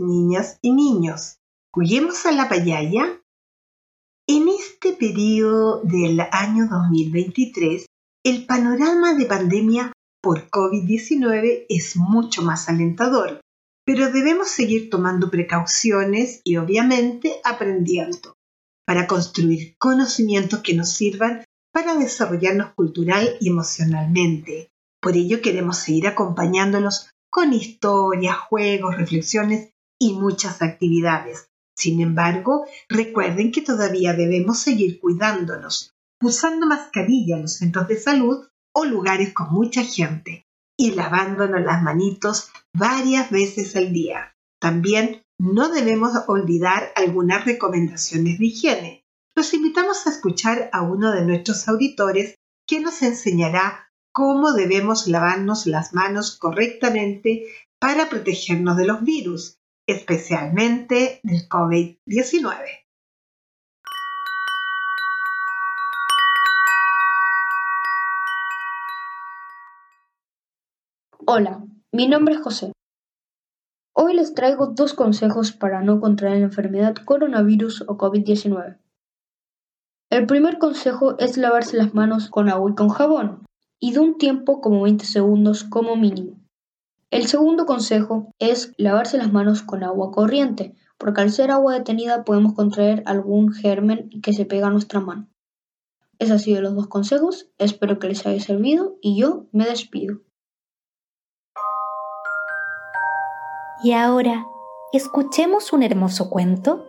Niñas y niños. Juguemos a la payaya. En este periodo del año 2023, el panorama de pandemia por COVID-19 es mucho más alentador, pero debemos seguir tomando precauciones y obviamente aprendiendo para construir conocimientos que nos sirvan para desarrollarnos cultural y emocionalmente. Por ello queremos seguir acompañándolos con historias, juegos, reflexiones y muchas actividades. Sin embargo, recuerden que todavía debemos seguir cuidándonos, usando mascarilla en los centros de salud o lugares con mucha gente y lavándonos las manitos varias veces al día. También no debemos olvidar algunas recomendaciones de higiene. Los invitamos a escuchar a uno de nuestros auditores que nos enseñará cómo debemos lavarnos las manos correctamente para protegernos de los virus especialmente del COVID-19. Hola, mi nombre es José. Hoy les traigo dos consejos para no contraer la enfermedad coronavirus o COVID-19. El primer consejo es lavarse las manos con agua y con jabón, y de un tiempo como 20 segundos como mínimo. El segundo consejo es lavarse las manos con agua corriente, porque al ser agua detenida podemos contraer algún germen que se pega a nuestra mano. Esos han sido los dos consejos, espero que les haya servido y yo me despido. Y ahora, escuchemos un hermoso cuento.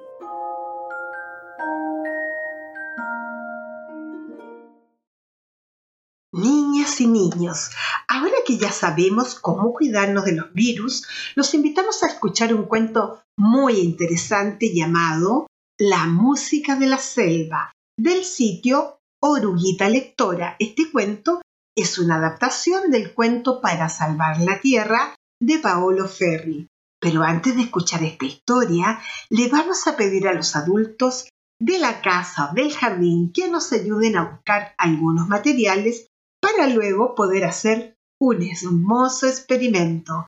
Y niños, Ahora que ya sabemos cómo cuidarnos de los virus, los invitamos a escuchar un cuento muy interesante llamado La música de la selva, del sitio Oruguita Lectora. Este cuento es una adaptación del cuento Para salvar la tierra de Paolo Ferri. Pero antes de escuchar esta historia, le vamos a pedir a los adultos de la casa o del jardín que nos ayuden a buscar algunos materiales para luego poder hacer un hermoso experimento.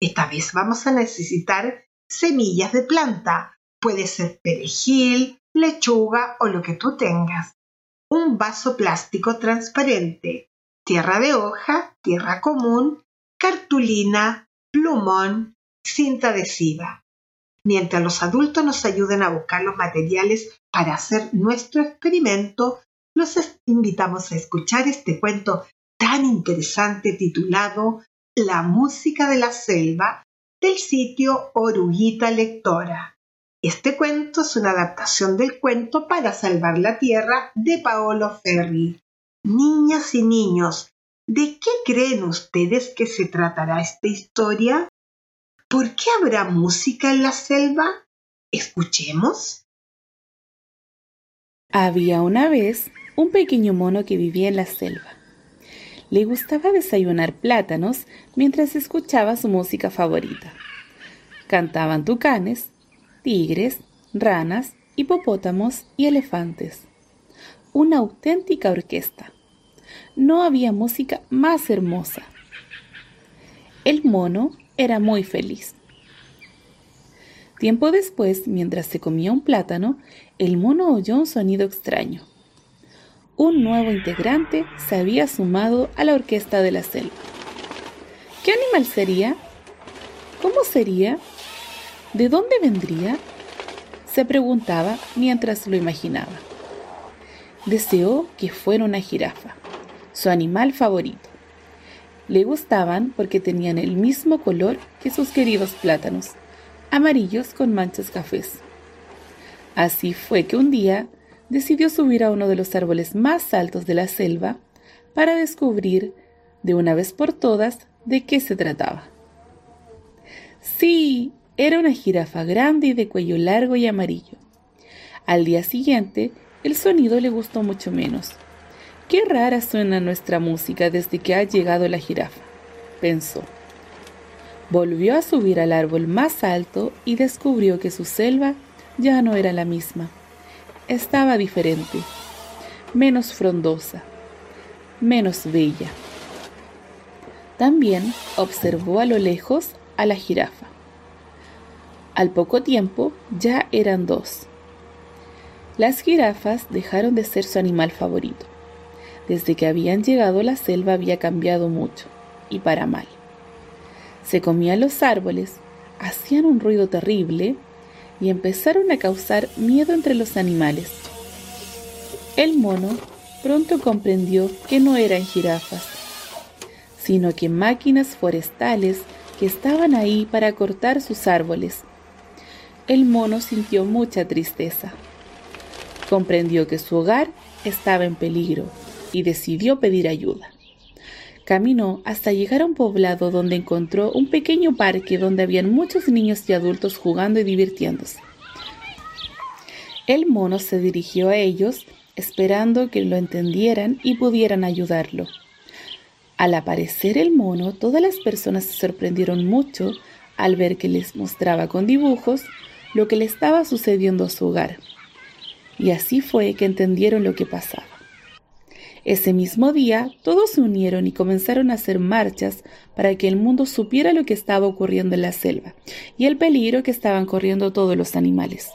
Esta vez vamos a necesitar semillas de planta. Puede ser perejil, lechuga o lo que tú tengas. Un vaso plástico transparente, tierra de hoja, tierra común, cartulina, plumón, cinta adhesiva. Mientras los adultos nos ayuden a buscar los materiales para hacer nuestro experimento, los invitamos a escuchar este cuento tan interesante titulado La música de la selva del sitio Oruguita Lectora. Este cuento es una adaptación del cuento Para salvar la tierra de Paolo Ferri. Niñas y niños, ¿de qué creen ustedes que se tratará esta historia? ¿Por qué habrá música en la selva? Escuchemos. Había una vez un pequeño mono que vivía en la selva le gustaba desayunar plátanos mientras escuchaba su música favorita. Cantaban tucanes, tigres, ranas, hipopótamos y elefantes. Una auténtica orquesta. No había música más hermosa. El mono era muy feliz. Tiempo después, mientras se comía un plátano, el mono oyó un sonido extraño un nuevo integrante se había sumado a la orquesta de la selva. ¿Qué animal sería? ¿Cómo sería? ¿De dónde vendría? Se preguntaba mientras lo imaginaba. Deseó que fuera una jirafa, su animal favorito. Le gustaban porque tenían el mismo color que sus queridos plátanos, amarillos con manchas cafés. Así fue que un día decidió subir a uno de los árboles más altos de la selva para descubrir de una vez por todas de qué se trataba. Sí, era una jirafa grande y de cuello largo y amarillo. Al día siguiente, el sonido le gustó mucho menos. Qué rara suena nuestra música desde que ha llegado la jirafa, pensó. Volvió a subir al árbol más alto y descubrió que su selva ya no era la misma. Estaba diferente, menos frondosa, menos bella. También observó a lo lejos a la jirafa. Al poco tiempo ya eran dos. Las jirafas dejaron de ser su animal favorito. Desde que habían llegado la selva había cambiado mucho, y para mal. Se comían los árboles, hacían un ruido terrible y empezaron a causar miedo entre los animales. El mono pronto comprendió que no eran jirafas, sino que máquinas forestales que estaban ahí para cortar sus árboles. El mono sintió mucha tristeza. Comprendió que su hogar estaba en peligro y decidió pedir ayuda. Caminó hasta llegar a un poblado donde encontró un pequeño parque donde habían muchos niños y adultos jugando y divirtiéndose. El mono se dirigió a ellos esperando que lo entendieran y pudieran ayudarlo. Al aparecer el mono, todas las personas se sorprendieron mucho al ver que les mostraba con dibujos lo que le estaba sucediendo a su hogar. Y así fue que entendieron lo que pasaba. Ese mismo día, todos se unieron y comenzaron a hacer marchas para que el mundo supiera lo que estaba ocurriendo en la selva y el peligro que estaban corriendo todos los animales.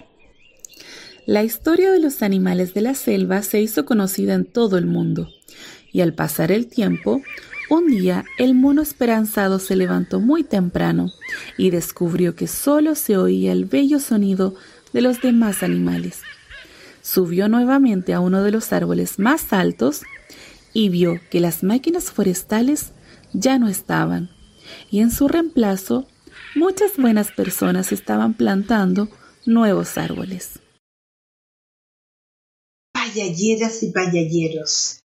La historia de los animales de la selva se hizo conocida en todo el mundo, y al pasar el tiempo, un día el mono esperanzado se levantó muy temprano y descubrió que solo se oía el bello sonido de los demás animales. Subió nuevamente a uno de los árboles más altos y vio que las máquinas forestales ya no estaban y en su reemplazo muchas buenas personas estaban plantando nuevos árboles. Payalleras y payalleros,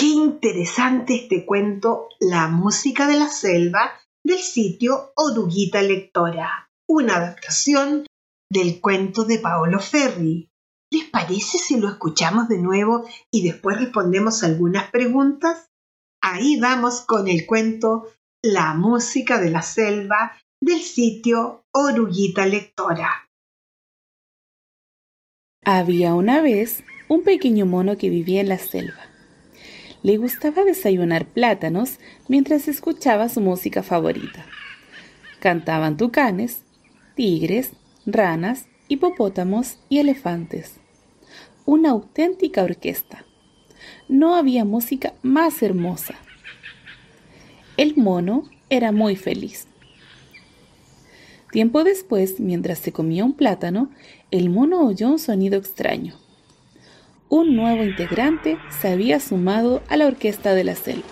Qué interesante este cuento La música de la selva del sitio Oruguita Lectora, una adaptación del cuento de Paolo Ferri. ¿Les parece si lo escuchamos de nuevo y después respondemos algunas preguntas? Ahí vamos con el cuento La música de la selva del sitio Oruguita Lectora. Había una vez un pequeño mono que vivía en la selva le gustaba desayunar plátanos mientras escuchaba su música favorita. Cantaban tucanes, tigres, ranas, hipopótamos y elefantes. Una auténtica orquesta. No había música más hermosa. El mono era muy feliz. Tiempo después, mientras se comía un plátano, el mono oyó un sonido extraño un nuevo integrante se había sumado a la orquesta de la selva.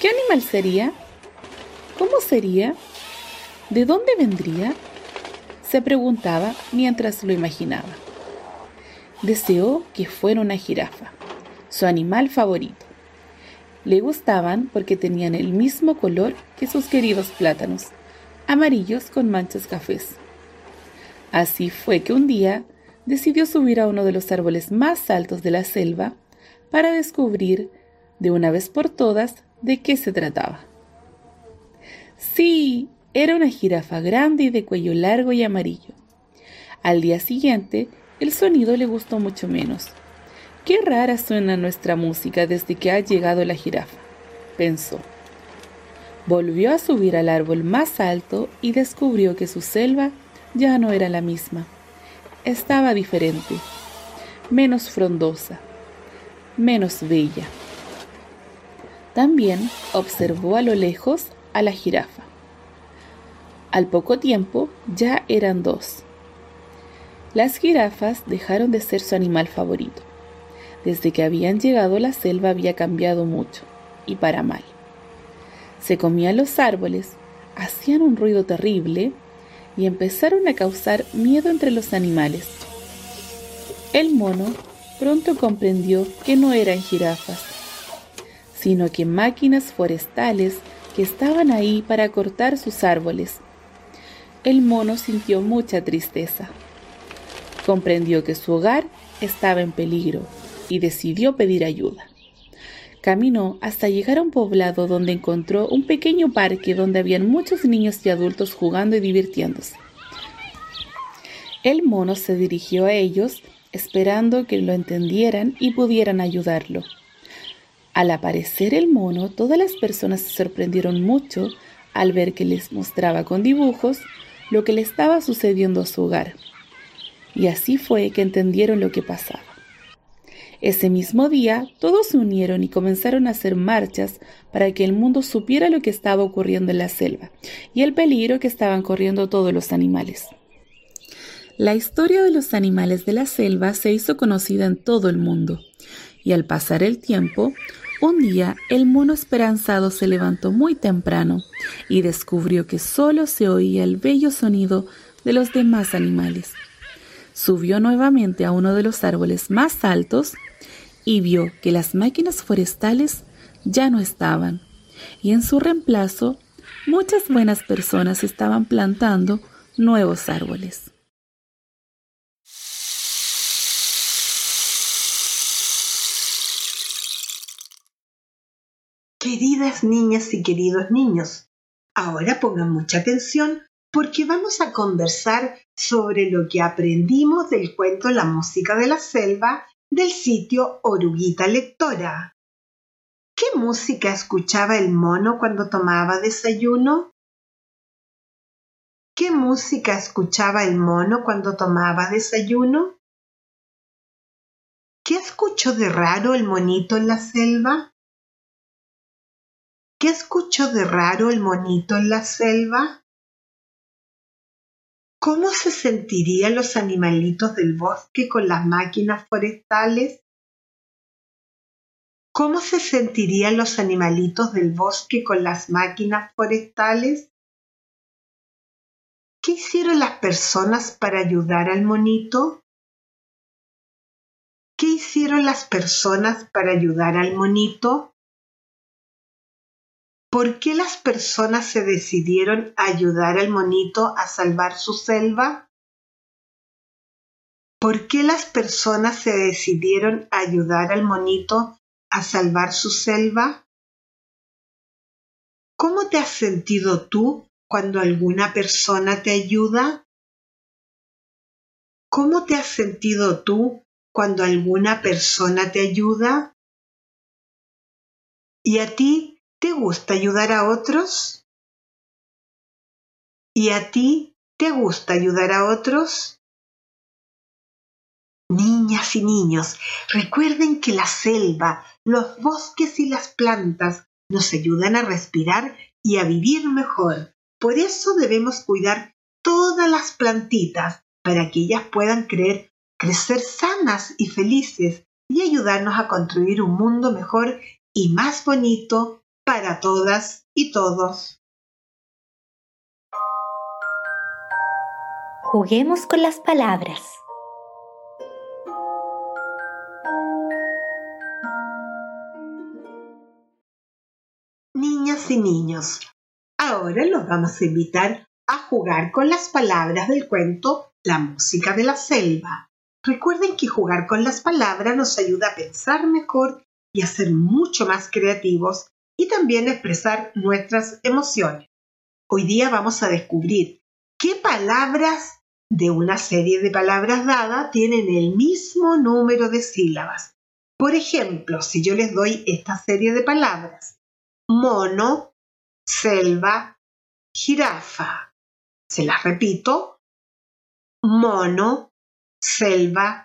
¿Qué animal sería? ¿Cómo sería? ¿De dónde vendría? Se preguntaba mientras lo imaginaba. Deseó que fuera una jirafa, su animal favorito. Le gustaban porque tenían el mismo color que sus queridos plátanos, amarillos con manchas cafés. Así fue que un día decidió subir a uno de los árboles más altos de la selva para descubrir de una vez por todas de qué se trataba. Sí, era una jirafa grande y de cuello largo y amarillo. Al día siguiente, el sonido le gustó mucho menos. Qué rara suena nuestra música desde que ha llegado la jirafa, pensó. Volvió a subir al árbol más alto y descubrió que su selva ya no era la misma estaba diferente, menos frondosa, menos bella. También observó a lo lejos a la jirafa. Al poco tiempo ya eran dos. Las jirafas dejaron de ser su animal favorito. Desde que habían llegado la selva había cambiado mucho, y para mal. Se comían los árboles, hacían un ruido terrible y empezaron a causar miedo entre los animales. El mono pronto comprendió que no eran jirafas, sino que máquinas forestales que estaban ahí para cortar sus árboles. El mono sintió mucha tristeza. Comprendió que su hogar estaba en peligro y decidió pedir ayuda. Caminó hasta llegar a un poblado donde encontró un pequeño parque donde habían muchos niños y adultos jugando y divirtiéndose. El mono se dirigió a ellos esperando que lo entendieran y pudieran ayudarlo. Al aparecer el mono, todas las personas se sorprendieron mucho al ver que les mostraba con dibujos lo que le estaba sucediendo a su hogar. Y así fue que entendieron lo que pasaba. Ese mismo día, todos se unieron y comenzaron a hacer marchas para que el mundo supiera lo que estaba ocurriendo en la selva y el peligro que estaban corriendo todos los animales. La historia de los animales de la selva se hizo conocida en todo el mundo, y al pasar el tiempo, un día el mono esperanzado se levantó muy temprano y descubrió que solo se oía el bello sonido de los demás animales. Subió nuevamente a uno de los árboles más altos y vio que las máquinas forestales ya no estaban y en su reemplazo muchas buenas personas estaban plantando nuevos árboles. Queridas niñas y queridos niños, ahora pongan mucha atención porque vamos a conversar sobre lo que aprendimos del cuento La música de la selva del sitio Oruguita Lectora. ¿Qué música escuchaba el mono cuando tomaba desayuno? ¿Qué música escuchaba el mono cuando tomaba desayuno? ¿Qué escuchó de raro el monito en la selva? ¿Qué escuchó de raro el monito en la selva? ¿Cómo se sentirían los animalitos del bosque con las máquinas forestales? ¿Cómo se sentirían los animalitos del bosque con las máquinas forestales? ¿Qué hicieron las personas para ayudar al monito? ¿Qué hicieron las personas para ayudar al monito? ¿Por qué las personas se decidieron a ayudar al monito a salvar su selva? ¿Por qué las personas se decidieron a ayudar al monito a salvar su selva? ¿Cómo te has sentido tú cuando alguna persona te ayuda? ¿Cómo te has sentido tú cuando alguna persona te ayuda? ¿Y a ti ¿Te gusta ayudar a otros? ¿Y a ti te gusta ayudar a otros? Niñas y niños, recuerden que la selva, los bosques y las plantas nos ayudan a respirar y a vivir mejor. Por eso debemos cuidar todas las plantitas para que ellas puedan creer, crecer sanas y felices y ayudarnos a construir un mundo mejor y más bonito para todas y todos. Juguemos con las palabras. Niñas y niños, ahora los vamos a invitar a jugar con las palabras del cuento La música de la selva. Recuerden que jugar con las palabras nos ayuda a pensar mejor y a ser mucho más creativos y también expresar nuestras emociones. Hoy día vamos a descubrir qué palabras de una serie de palabras dadas tienen el mismo número de sílabas. Por ejemplo, si yo les doy esta serie de palabras, mono, selva, jirafa. Se las repito, mono, selva,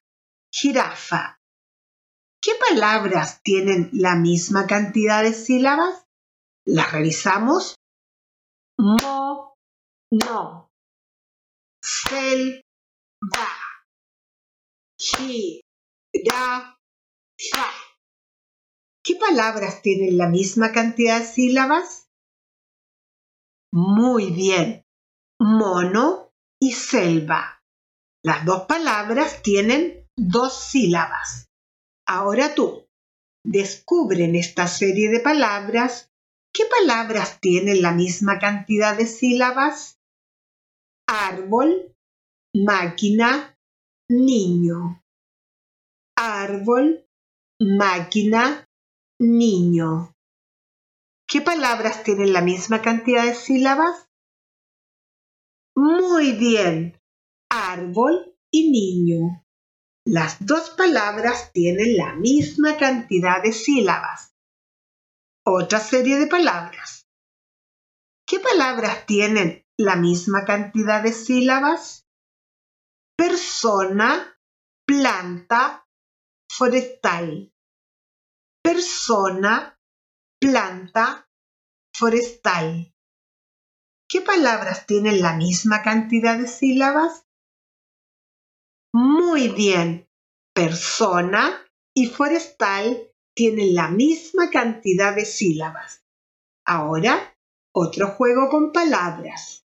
jirafa. ¿Qué palabras tienen la misma cantidad de sílabas? Las revisamos. mo, no. Selva. Gira. Fa. ¿Qué palabras tienen la misma cantidad de sílabas? Muy bien. Mono y selva. Las dos palabras tienen dos sílabas. Ahora tú, descubre en esta serie de palabras qué palabras tienen la misma cantidad de sílabas. Árbol, máquina, niño. Árbol, máquina, niño. ¿Qué palabras tienen la misma cantidad de sílabas? Muy bien, árbol y niño. Las dos palabras tienen la misma cantidad de sílabas. Otra serie de palabras. ¿Qué palabras tienen la misma cantidad de sílabas? Persona, planta, forestal persona, planta, forestal. ¿Qué palabras tienen la misma cantidad de sílabas? Muy bien, persona y forestal tienen la misma cantidad de sílabas. Ahora, otro juego con palabras.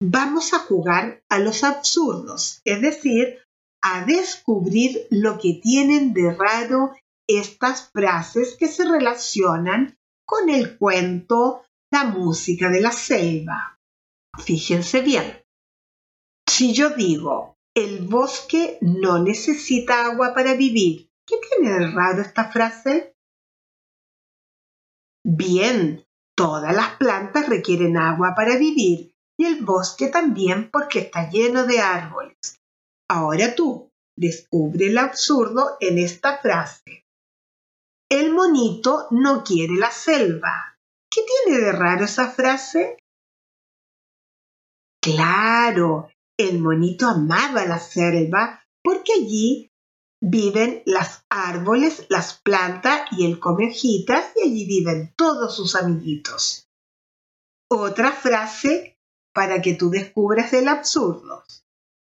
Vamos a jugar a los absurdos, es decir, a descubrir lo que tienen de raro estas frases que se relacionan con el cuento La música de la selva. Fíjense bien. Si yo digo, el bosque no necesita agua para vivir, ¿qué tiene de raro esta frase? Bien, todas las plantas requieren agua para vivir y el bosque también porque está lleno de árboles. Ahora tú, descubre el absurdo en esta frase. El monito no quiere la selva. ¿Qué tiene de raro esa frase? Claro, el monito amaba la selva porque allí viven los árboles, las plantas y el come y allí viven todos sus amiguitos. Otra frase para que tú descubras el absurdo.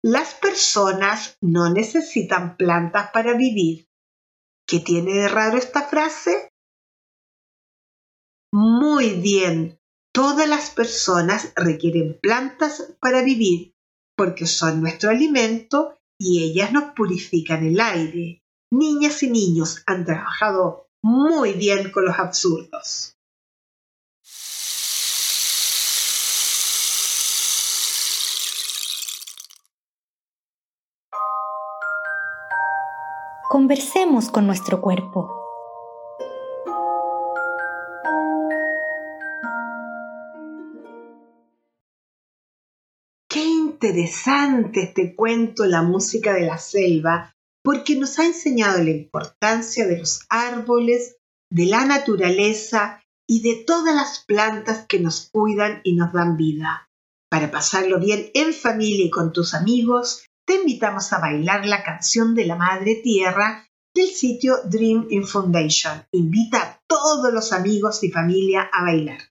Las personas no necesitan plantas para vivir. ¿Qué tiene de raro esta frase? Muy bien, todas las personas requieren plantas para vivir porque son nuestro alimento y ellas nos purifican el aire. Niñas y niños han trabajado muy bien con los absurdos. Conversemos con nuestro cuerpo. Interesante este cuento La música de la selva, porque nos ha enseñado la importancia de los árboles, de la naturaleza y de todas las plantas que nos cuidan y nos dan vida. Para pasarlo bien en familia y con tus amigos, te invitamos a bailar la canción de la Madre Tierra del sitio Dream in Foundation. Invita a todos los amigos y familia a bailar.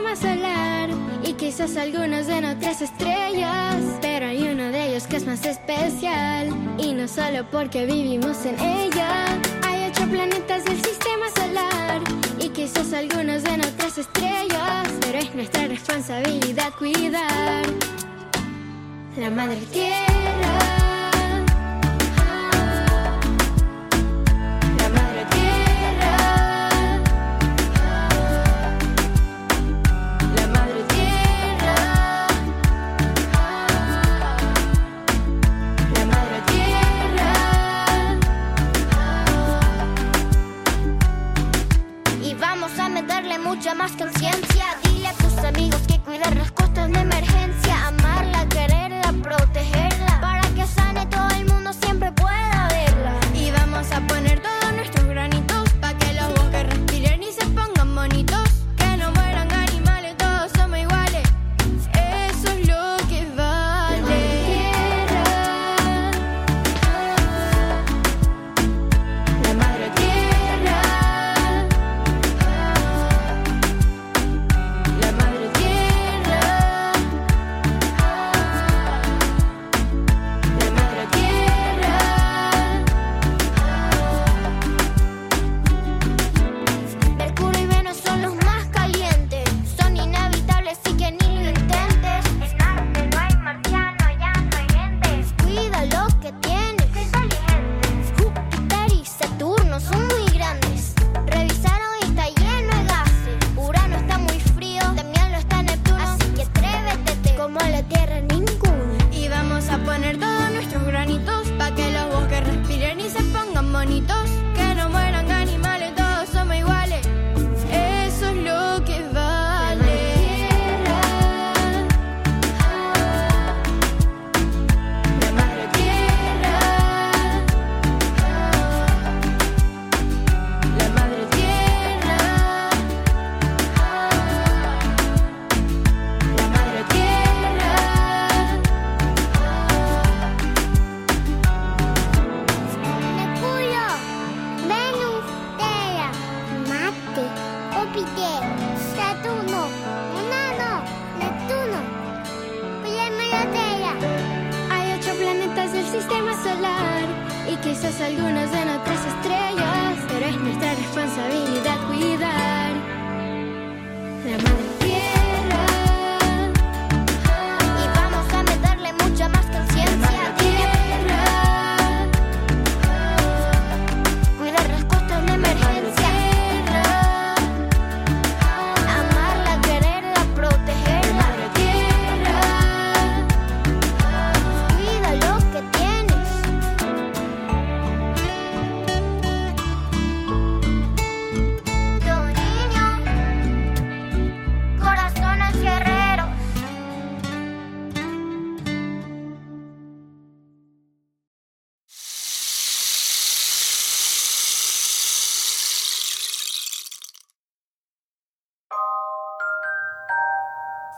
Sistema solar y quizás algunos en otras estrellas, pero hay uno de ellos que es más especial y no solo porque vivimos en ella. Hay ocho planetas del sistema solar y quizás algunos en otras estrellas, pero es nuestra responsabilidad cuidar la madre tierra.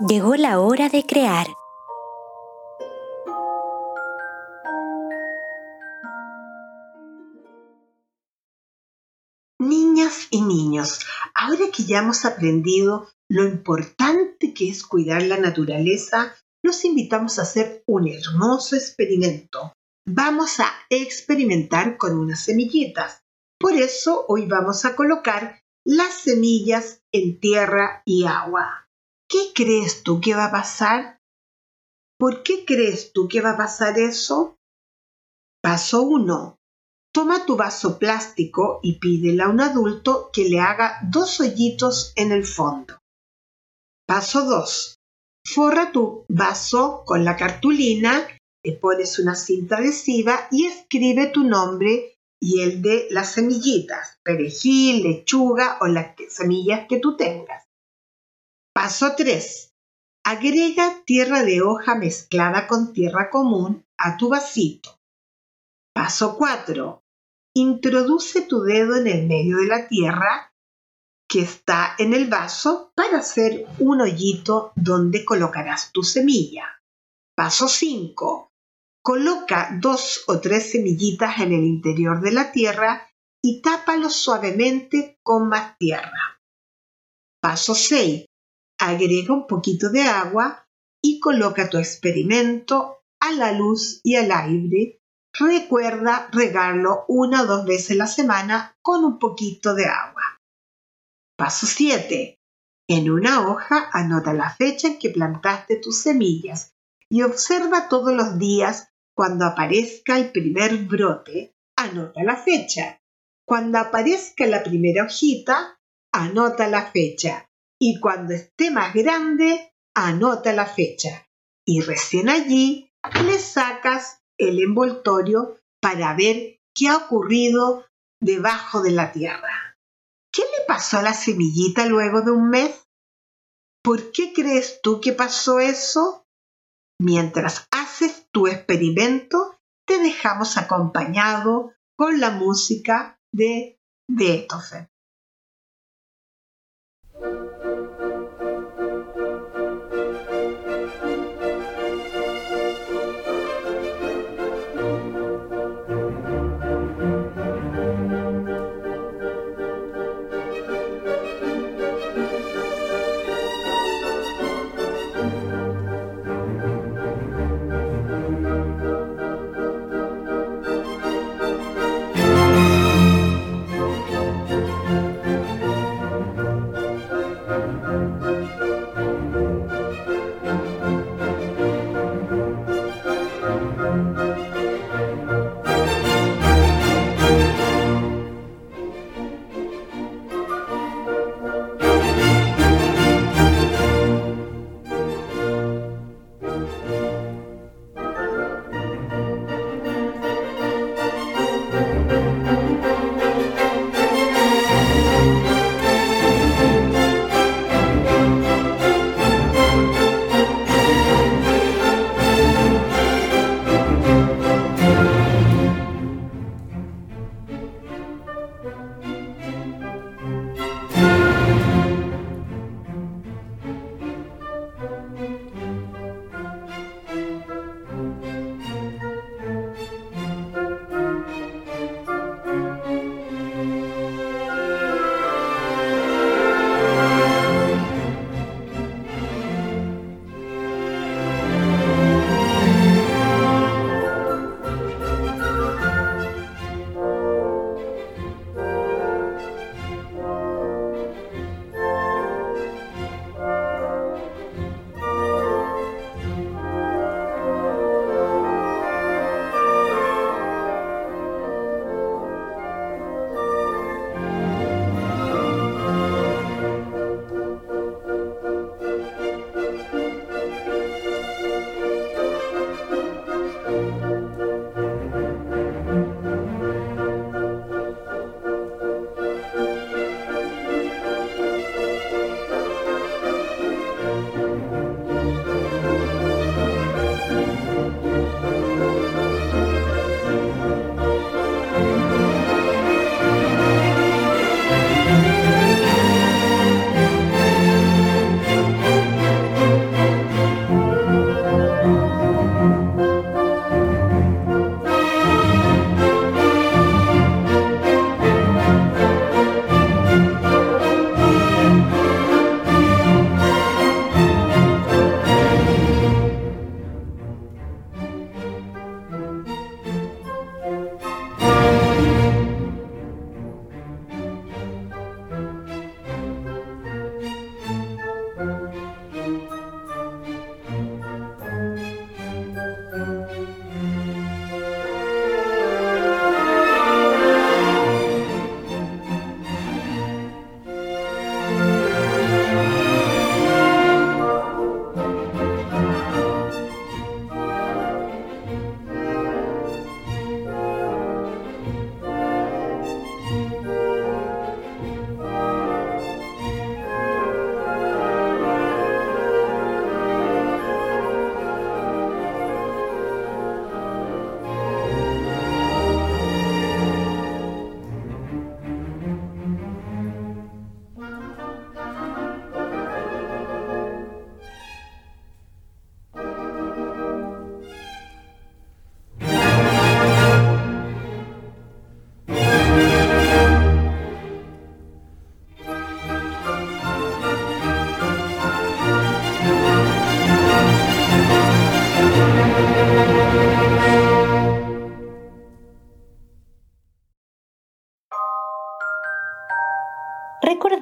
Llegó la hora de crear. Niñas y niños, ahora que ya hemos aprendido lo importante que es cuidar la naturaleza, los invitamos a hacer un hermoso experimento. Vamos a experimentar con unas semillitas. Por eso hoy vamos a colocar las semillas en tierra y agua. ¿Qué crees tú que va a pasar? ¿Por qué crees tú que va a pasar eso? Paso 1. Toma tu vaso plástico y pídele a un adulto que le haga dos hoyitos en el fondo. Paso 2. Forra tu vaso con la cartulina, le pones una cinta adhesiva y escribe tu nombre y el de las semillitas, perejil, lechuga o las semillas que tú tengas. Paso 3. Agrega tierra de hoja mezclada con tierra común a tu vasito. Paso 4. Introduce tu dedo en el medio de la tierra que está en el vaso para hacer un hoyito donde colocarás tu semilla. Paso 5. Coloca dos o tres semillitas en el interior de la tierra y tápalo suavemente con más tierra. Paso 6. Agrega un poquito de agua y coloca tu experimento a la luz y al aire. Recuerda regarlo una o dos veces a la semana con un poquito de agua. Paso 7. En una hoja anota la fecha en que plantaste tus semillas y observa todos los días cuando aparezca el primer brote, anota la fecha. Cuando aparezca la primera hojita, anota la fecha. Y cuando esté más grande, anota la fecha. Y recién allí le sacas el envoltorio para ver qué ha ocurrido debajo de la tierra. ¿Qué le pasó a la semillita luego de un mes? ¿Por qué crees tú que pasó eso? Mientras haces tu experimento, te dejamos acompañado con la música de Beethoven.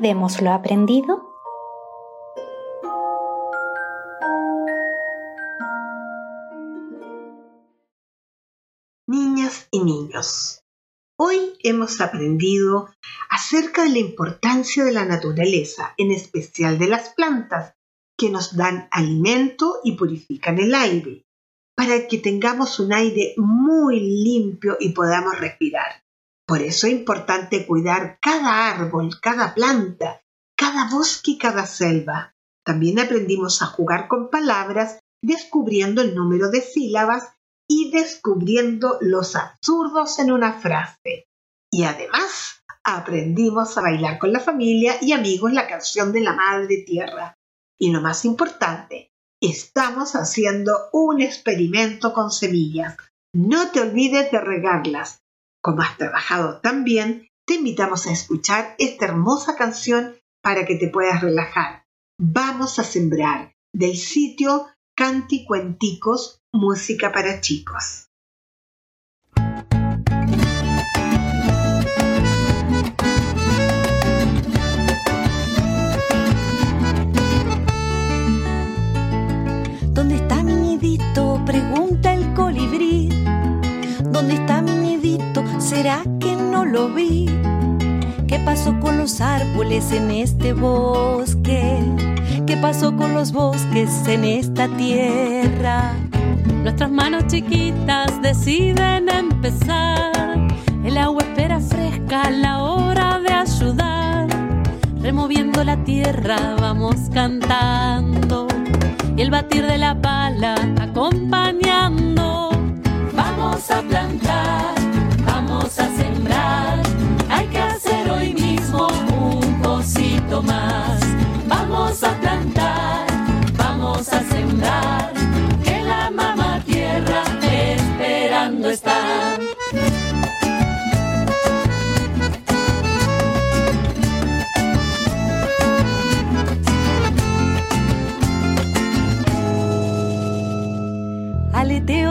Recordemos lo aprendido. Niñas y niños, hoy hemos aprendido acerca de la importancia de la naturaleza, en especial de las plantas, que nos dan alimento y purifican el aire, para que tengamos un aire muy limpio y podamos respirar. Por eso es importante cuidar cada árbol, cada planta, cada bosque y cada selva. También aprendimos a jugar con palabras, descubriendo el número de sílabas y descubriendo los absurdos en una frase. Y además aprendimos a bailar con la familia y amigos la canción de la Madre Tierra. Y lo más importante, estamos haciendo un experimento con semillas. No te olvides de regarlas. Como has trabajado tan bien, te invitamos a escuchar esta hermosa canción para que te puedas relajar. Vamos a sembrar del sitio Canticuenticos, música para chicos. ¿Será que no lo vi? ¿Qué pasó con los árboles en este bosque? ¿Qué pasó con los bosques en esta tierra? Nuestras manos chiquitas deciden empezar. El agua espera fresca a la hora de ayudar. Removiendo la tierra vamos cantando. Y el batir de la pala acompañando. Vamos a plantar,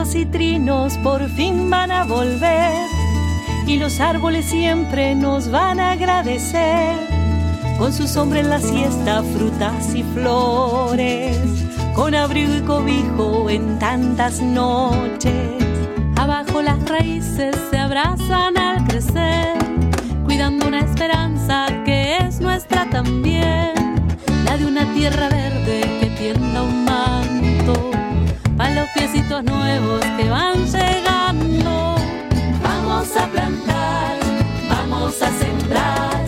Aleteos y trinos por fin van a volver y los árboles siempre nos van a agradecer con su sombra en la siesta, frutas y flores, con abrigo y cobijo en tantas noches. Abajo las raíces se abrazan al crecer, cuidando una esperanza que es nuestra también, la de una tierra verde que van llegando. Vamos a plantar, vamos a sembrar,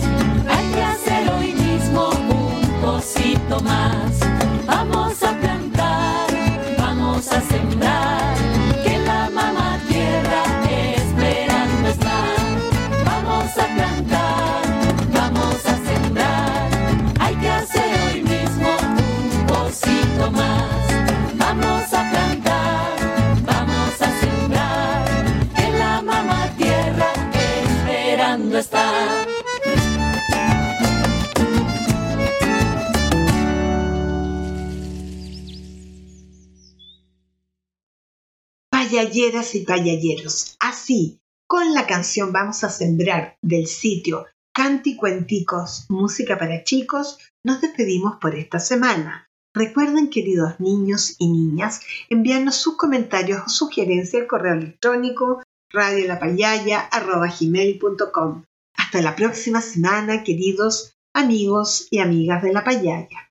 hay que hacer hoy mismo un cosito más. Payalleras y payalleros. Así, con la canción Vamos a Sembrar del sitio Canticuenticos, música para chicos, nos despedimos por esta semana. Recuerden, queridos niños y niñas, enviarnos sus comentarios o sugerencias al correo electrónico radiolapayaya.com. Hasta la próxima semana, queridos amigos y amigas de la payaya.